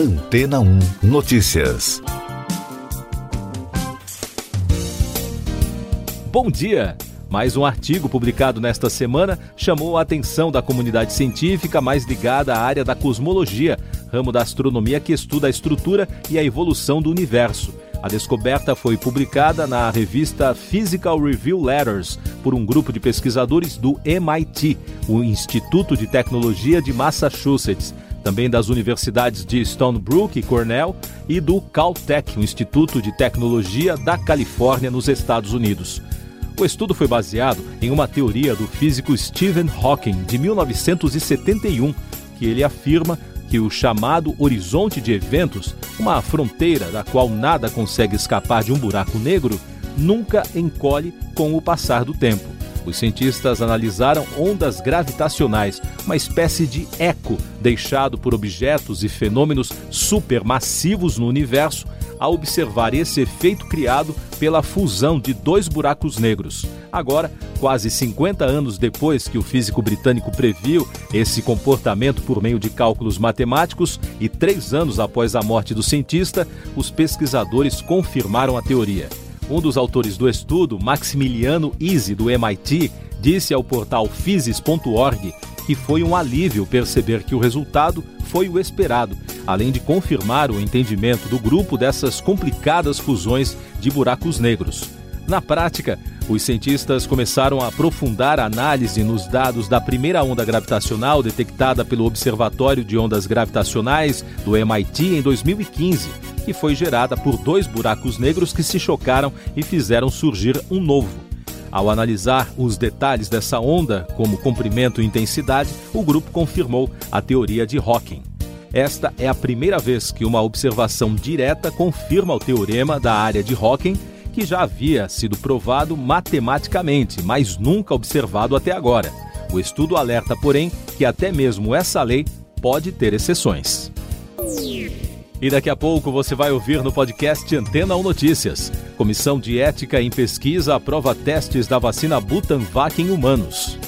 Antena 1 Notícias. Bom dia! Mais um artigo publicado nesta semana chamou a atenção da comunidade científica mais ligada à área da cosmologia, ramo da astronomia que estuda a estrutura e a evolução do universo. A descoberta foi publicada na revista Physical Review Letters por um grupo de pesquisadores do MIT, o Instituto de Tecnologia de Massachusetts, também das universidades de Stone Brook e Cornell e do Caltech, o Instituto de Tecnologia da Califórnia, nos Estados Unidos. O estudo foi baseado em uma teoria do físico Stephen Hawking de 1971, que ele afirma que o chamado horizonte de eventos, uma fronteira da qual nada consegue escapar de um buraco negro, nunca encolhe com o passar do tempo. Os cientistas analisaram ondas gravitacionais, uma espécie de eco deixado por objetos e fenômenos supermassivos no universo a observar esse efeito criado pela fusão de dois buracos negros. Agora, quase 50 anos depois que o físico britânico previu esse comportamento por meio de cálculos matemáticos e três anos após a morte do cientista, os pesquisadores confirmaram a teoria. Um dos autores do estudo, Maximiliano Easy, do MIT, disse ao portal physis.org que foi um alívio perceber que o resultado foi o esperado, além de confirmar o entendimento do grupo dessas complicadas fusões de buracos negros. Na prática, os cientistas começaram a aprofundar a análise nos dados da primeira onda gravitacional detectada pelo Observatório de Ondas Gravitacionais do MIT em 2015, que foi gerada por dois buracos negros que se chocaram e fizeram surgir um novo. Ao analisar os detalhes dessa onda, como comprimento e intensidade, o grupo confirmou a teoria de Hawking. Esta é a primeira vez que uma observação direta confirma o teorema da área de Hawking, que já havia sido provado matematicamente, mas nunca observado até agora. O estudo alerta, porém, que até mesmo essa lei pode ter exceções. E daqui a pouco você vai ouvir no podcast Antena 1 Notícias. Comissão de Ética em Pesquisa aprova testes da vacina Butanvac em humanos.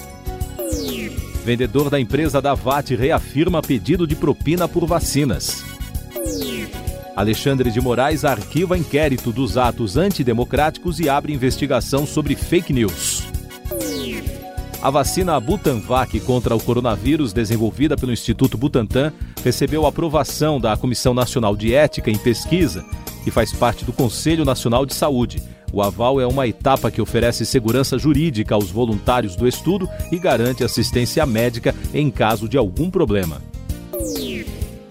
Vendedor da empresa da VAT reafirma pedido de propina por vacinas. Alexandre de Moraes arquiva inquérito dos atos antidemocráticos e abre investigação sobre fake news. A vacina Butanvac contra o coronavírus, desenvolvida pelo Instituto Butantan, recebeu aprovação da Comissão Nacional de Ética em Pesquisa, que faz parte do Conselho Nacional de Saúde. O aval é uma etapa que oferece segurança jurídica aos voluntários do estudo e garante assistência médica em caso de algum problema.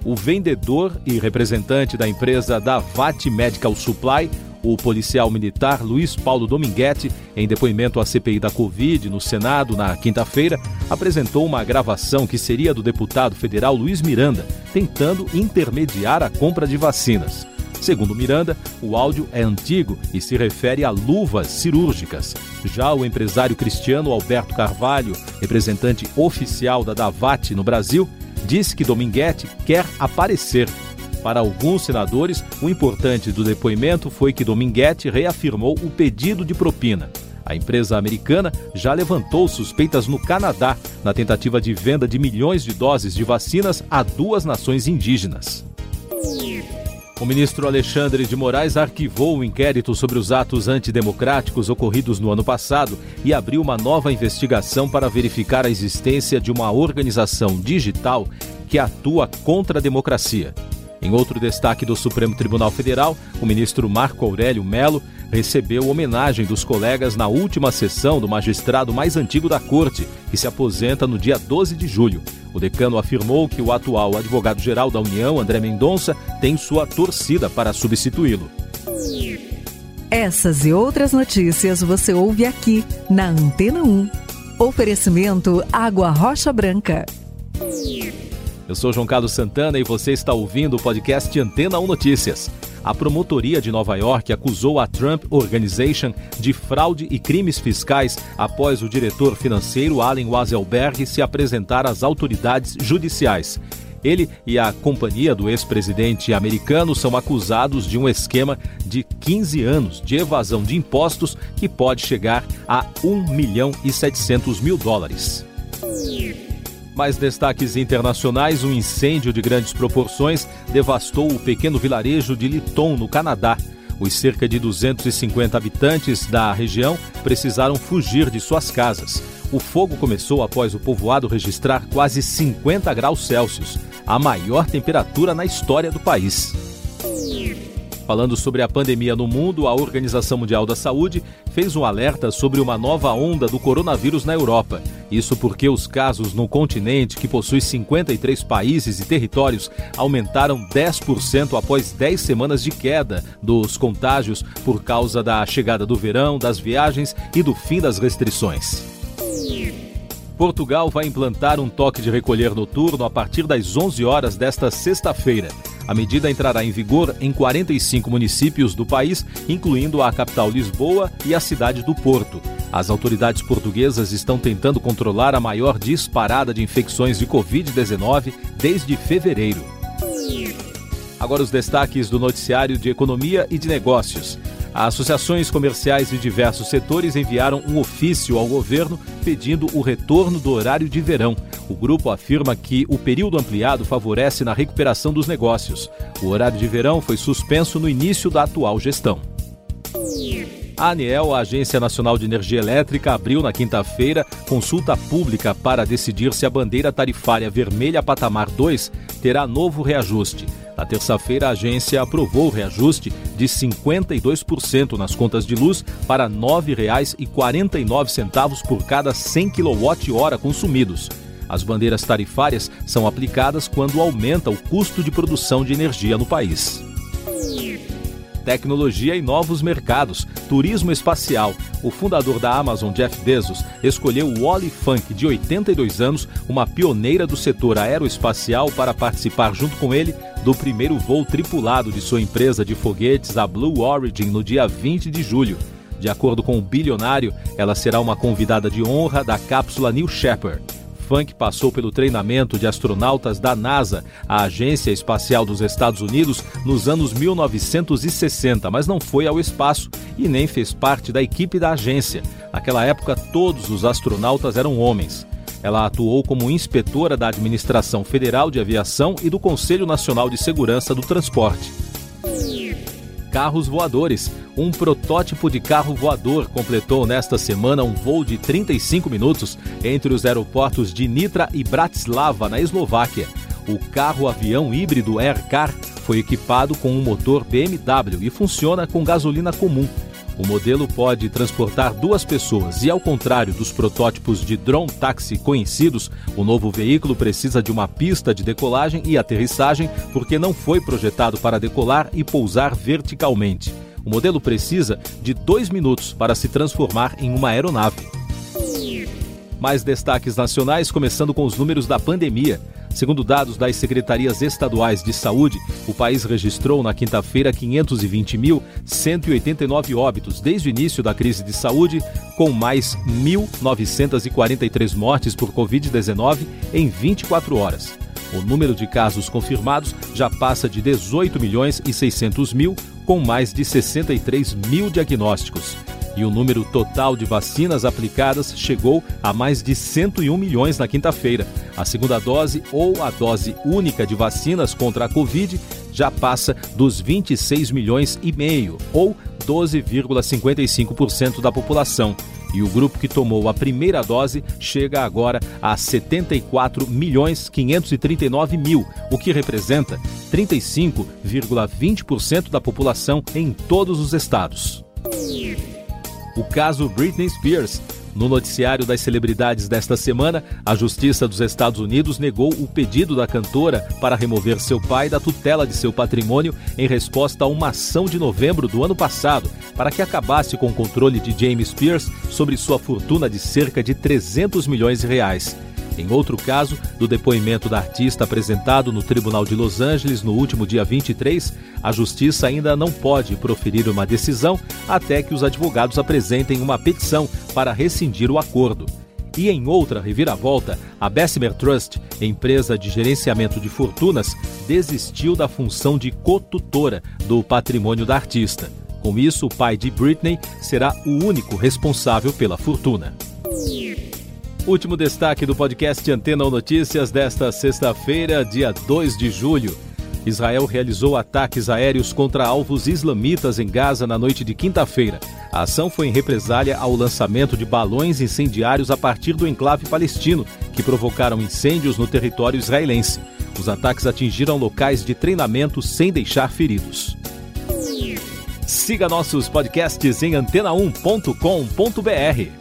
O vendedor e representante da empresa Davat Medical Supply o policial militar Luiz Paulo Dominguete, em depoimento à CPI da Covid no Senado na quinta-feira, apresentou uma gravação que seria do deputado federal Luiz Miranda, tentando intermediar a compra de vacinas. Segundo Miranda, o áudio é antigo e se refere a luvas cirúrgicas. Já o empresário cristiano Alberto Carvalho, representante oficial da Davat no Brasil, disse que Dominguete quer aparecer para alguns senadores, o importante do depoimento foi que Dominguete reafirmou o pedido de propina. A empresa americana já levantou suspeitas no Canadá na tentativa de venda de milhões de doses de vacinas a duas nações indígenas. O ministro Alexandre de Moraes arquivou o inquérito sobre os atos antidemocráticos ocorridos no ano passado e abriu uma nova investigação para verificar a existência de uma organização digital que atua contra a democracia. Em outro destaque do Supremo Tribunal Federal, o ministro Marco Aurélio Melo recebeu homenagem dos colegas na última sessão do magistrado mais antigo da corte, que se aposenta no dia 12 de julho. O decano afirmou que o atual advogado-geral da União, André Mendonça, tem sua torcida para substituí-lo. Essas e outras notícias você ouve aqui na Antena 1. Oferecimento Água Rocha Branca. Eu sou João Carlos Santana e você está ouvindo o podcast Antena 1 Notícias. A promotoria de Nova York acusou a Trump Organization de fraude e crimes fiscais após o diretor financeiro Allen Wazelberg se apresentar às autoridades judiciais. Ele e a companhia do ex-presidente americano são acusados de um esquema de 15 anos de evasão de impostos que pode chegar a 1 milhão e 700 mil dólares. Mais destaques internacionais: um incêndio de grandes proporções devastou o pequeno vilarejo de Liton, no Canadá. Os cerca de 250 habitantes da região precisaram fugir de suas casas. O fogo começou após o povoado registrar quase 50 graus Celsius, a maior temperatura na história do país. Falando sobre a pandemia no mundo, a Organização Mundial da Saúde fez um alerta sobre uma nova onda do coronavírus na Europa. Isso porque os casos no continente, que possui 53 países e territórios, aumentaram 10% após 10 semanas de queda dos contágios por causa da chegada do verão, das viagens e do fim das restrições. Portugal vai implantar um toque de recolher noturno a partir das 11 horas desta sexta-feira. A medida entrará em vigor em 45 municípios do país, incluindo a capital Lisboa e a cidade do Porto. As autoridades portuguesas estão tentando controlar a maior disparada de infecções de Covid-19 desde fevereiro. Agora os destaques do noticiário de economia e de negócios. Associações comerciais de diversos setores enviaram um ofício ao governo pedindo o retorno do horário de verão. O grupo afirma que o período ampliado favorece na recuperação dos negócios. O horário de verão foi suspenso no início da atual gestão. A ANEEL, a Agência Nacional de Energia Elétrica, abriu na quinta-feira consulta pública para decidir se a bandeira tarifária vermelha patamar 2 terá novo reajuste. Na terça-feira, a agência aprovou o reajuste de 52% nas contas de luz para R$ 9,49 por cada 100 kWh consumidos. As bandeiras tarifárias são aplicadas quando aumenta o custo de produção de energia no país tecnologia e novos mercados, turismo espacial. O fundador da Amazon, Jeff Bezos, escolheu Wally Funk, de 82 anos, uma pioneira do setor aeroespacial, para participar junto com ele do primeiro voo tripulado de sua empresa de foguetes, a Blue Origin, no dia 20 de julho. De acordo com o bilionário, ela será uma convidada de honra da cápsula New Shepard. Funk passou pelo treinamento de astronautas da NASA, a Agência Espacial dos Estados Unidos, nos anos 1960, mas não foi ao espaço e nem fez parte da equipe da agência. Naquela época, todos os astronautas eram homens. Ela atuou como inspetora da Administração Federal de Aviação e do Conselho Nacional de Segurança do Transporte. Carros voadores. Um protótipo de carro voador completou nesta semana um voo de 35 minutos entre os aeroportos de Nitra e Bratislava, na Eslováquia. O carro-avião híbrido Aircar foi equipado com um motor BMW e funciona com gasolina comum. O modelo pode transportar duas pessoas e, ao contrário dos protótipos de drone táxi conhecidos, o novo veículo precisa de uma pista de decolagem e aterrissagem porque não foi projetado para decolar e pousar verticalmente. O modelo precisa de dois minutos para se transformar em uma aeronave. Mais destaques nacionais, começando com os números da pandemia. Segundo dados das secretarias estaduais de saúde, o país registrou na quinta-feira 520.189 óbitos desde o início da crise de saúde, com mais 1.943 mortes por Covid-19 em 24 horas. O número de casos confirmados já passa de 18 milhões e 600 mil, com mais de 63 mil diagnósticos e o número total de vacinas aplicadas chegou a mais de 101 milhões na quinta-feira. A segunda dose ou a dose única de vacinas contra a Covid já passa dos 26 milhões e meio, ou 12,55% da população. E o grupo que tomou a primeira dose chega agora a 74 milhões 539 mil, o que representa 35,20% da população em todos os estados o caso Britney Spears. No noticiário das celebridades desta semana, a Justiça dos Estados Unidos negou o pedido da cantora para remover seu pai da tutela de seu patrimônio em resposta a uma ação de novembro do ano passado para que acabasse com o controle de James Spears sobre sua fortuna de cerca de 300 milhões de reais. Em outro caso, do depoimento da artista apresentado no Tribunal de Los Angeles no último dia 23, a Justiça ainda não pode proferir uma decisão até que os advogados apresentem uma petição para rescindir o acordo. E em outra reviravolta, a Bessemer Trust, empresa de gerenciamento de fortunas, desistiu da função de cotutora do patrimônio da artista. Com isso, o pai de Britney será o único responsável pela fortuna. Último destaque do podcast Antena ou Notícias desta sexta-feira, dia 2 de julho. Israel realizou ataques aéreos contra alvos islamitas em Gaza na noite de quinta-feira. A ação foi em represália ao lançamento de balões incendiários a partir do enclave palestino, que provocaram incêndios no território israelense. Os ataques atingiram locais de treinamento sem deixar feridos. Siga nossos podcasts em antena1.com.br.